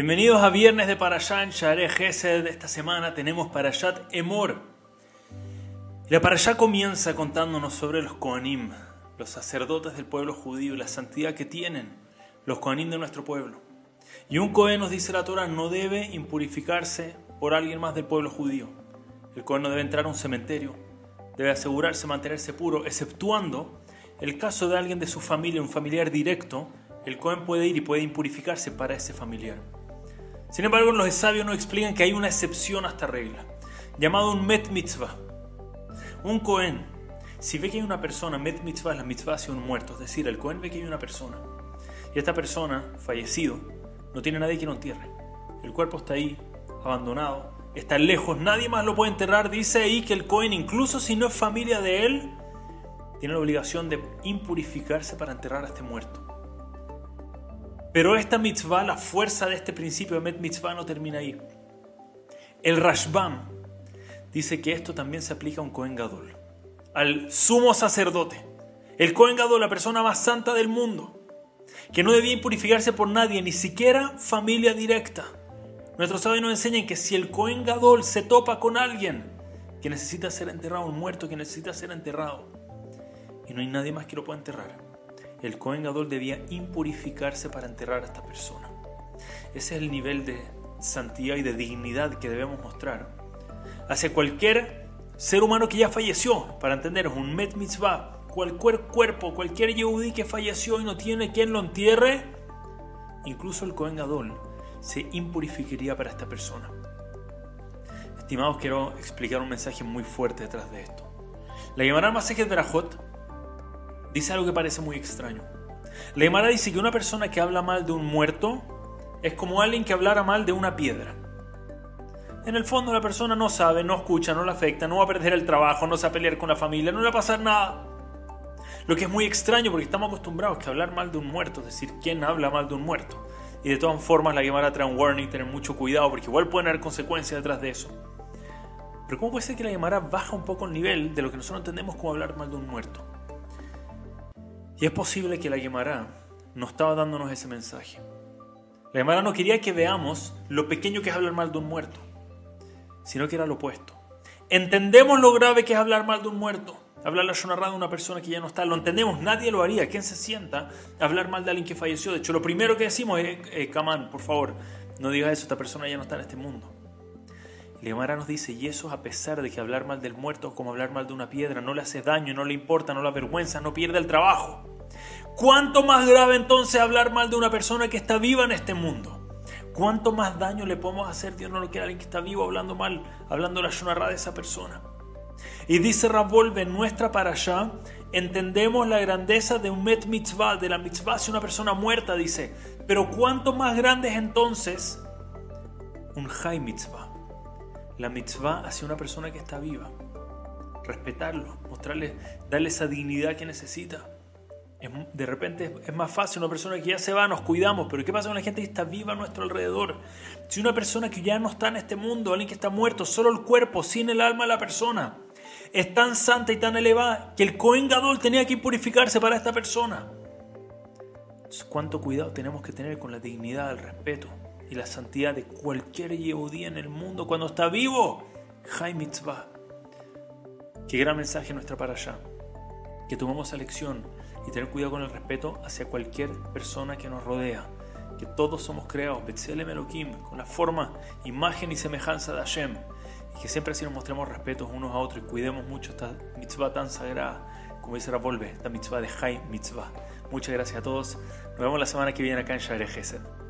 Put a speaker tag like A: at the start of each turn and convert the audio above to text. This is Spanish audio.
A: Bienvenidos a viernes de Parashá en Share Gesed. Esta semana tenemos Parashat Emor. La Parashá comienza contándonos sobre los Kohanim, los sacerdotes del pueblo judío y la santidad que tienen los Kohanim de nuestro pueblo. Y un Kohen, nos dice la Torah, no debe impurificarse por alguien más del pueblo judío. El Kohen no debe entrar a un cementerio, debe asegurarse mantenerse puro, exceptuando el caso de alguien de su familia, un familiar directo, el Cohen puede ir y puede impurificarse para ese familiar. Sin embargo, los sabios nos explican que hay una excepción a esta regla, llamado un Met Mitzvah. Un Cohen, si ve que hay una persona, Met Mitzvah la mitzvah hacia un muerto, es decir, el Cohen ve que hay una persona, y esta persona, fallecido, no tiene nadie que lo entierre. El cuerpo está ahí, abandonado, está lejos, nadie más lo puede enterrar. Dice ahí que el Cohen, incluso si no es familia de él, tiene la obligación de impurificarse para enterrar a este muerto. Pero esta mitzvah, la fuerza de este principio de Met Mitzvah no termina ahí. El Rashbam dice que esto también se aplica a un Kohen Gadol, al sumo sacerdote. El Kohen Gadol, la persona más santa del mundo, que no debía impurificarse por nadie, ni siquiera familia directa. Nuestros sabios nos enseñan que si el Kohen Gadol se topa con alguien que necesita ser enterrado, un muerto que necesita ser enterrado, y no hay nadie más que lo pueda enterrar, el Cohen Gadol debía impurificarse para enterrar a esta persona. Ese es el nivel de santidad y de dignidad que debemos mostrar hacia cualquier ser humano que ya falleció. Para entender, un Met Mitzvah, cualquier cuerpo, cualquier Yehudi que falleció y no tiene quien lo entierre, incluso el Cohen Gadol se impurificaría para esta persona. Estimados, quiero explicar un mensaje muy fuerte detrás de esto. La llamarán Masejet Berajot dice algo que parece muy extraño. La Gemara dice que una persona que habla mal de un muerto es como alguien que hablara mal de una piedra. En el fondo la persona no sabe, no escucha, no le afecta, no va a perder el trabajo, no se va a pelear con la familia, no le va a pasar nada. Lo que es muy extraño porque estamos acostumbrados a hablar mal de un muerto, es decir, ¿quién habla mal de un muerto? Y de todas formas la Gemara trae un warning, tener mucho cuidado porque igual pueden haber consecuencias detrás de eso. Pero ¿cómo puede ser que la Gemara baja un poco el nivel de lo que nosotros entendemos como hablar mal de un muerto? Y es posible que la Gemara no estaba dándonos ese mensaje. La Gemara no quería que veamos lo pequeño que es hablar mal de un muerto, sino que era lo opuesto. Entendemos lo grave que es hablar mal de un muerto, hablar la shonarra de una persona que ya no está, lo entendemos, nadie lo haría. ¿Quién se sienta a hablar mal de alguien que falleció? De hecho, lo primero que decimos es, eh, por favor, no digas eso, esta persona ya no está en este mundo. Y Gemara nos dice, y eso a pesar de que hablar mal del muerto es como hablar mal de una piedra, no le hace daño, no le importa, no le avergüenza, no pierde el trabajo. ¿Cuánto más grave entonces hablar mal de una persona que está viva en este mundo? ¿Cuánto más daño le podemos hacer? Dios no lo quiere a alguien que está vivo hablando mal, hablando la shonarra de esa persona. Y dice Ravolve, en nuestra para allá, entendemos la grandeza de un met mitzvah, de la mitzvah hacia una persona muerta, dice. Pero ¿cuánto más grande es entonces un high mitzvah? La mitzvah hacia una persona que está viva. Respetarlo, mostrarle, darle esa dignidad que necesita de repente es más fácil una persona que ya se va, nos cuidamos, pero ¿qué pasa con la gente que está viva a nuestro alrededor? Si una persona que ya no está en este mundo, alguien que está muerto, solo el cuerpo, sin el alma de la persona, es tan santa y tan elevada que el Cohen Gadol tenía que purificarse para esta persona. Entonces, ¿cuánto cuidado tenemos que tener con la dignidad, el respeto y la santidad de cualquier Yehudí en el mundo cuando está vivo? Jai Mitzvah. Qué gran mensaje nuestra para allá. Que tomemos esa lección y tener cuidado con el respeto hacia cualquier persona que nos rodea. Que todos somos creados, Betzelem Elohim, con la forma, imagen y semejanza de Hashem. Y que siempre así nos mostremos respetos unos a otros y cuidemos mucho esta mitzvah tan sagrada, como dice Ravolve, esta mitzvah de Jai Mitzvah. Muchas gracias a todos. Nos vemos la semana que viene acá en Share.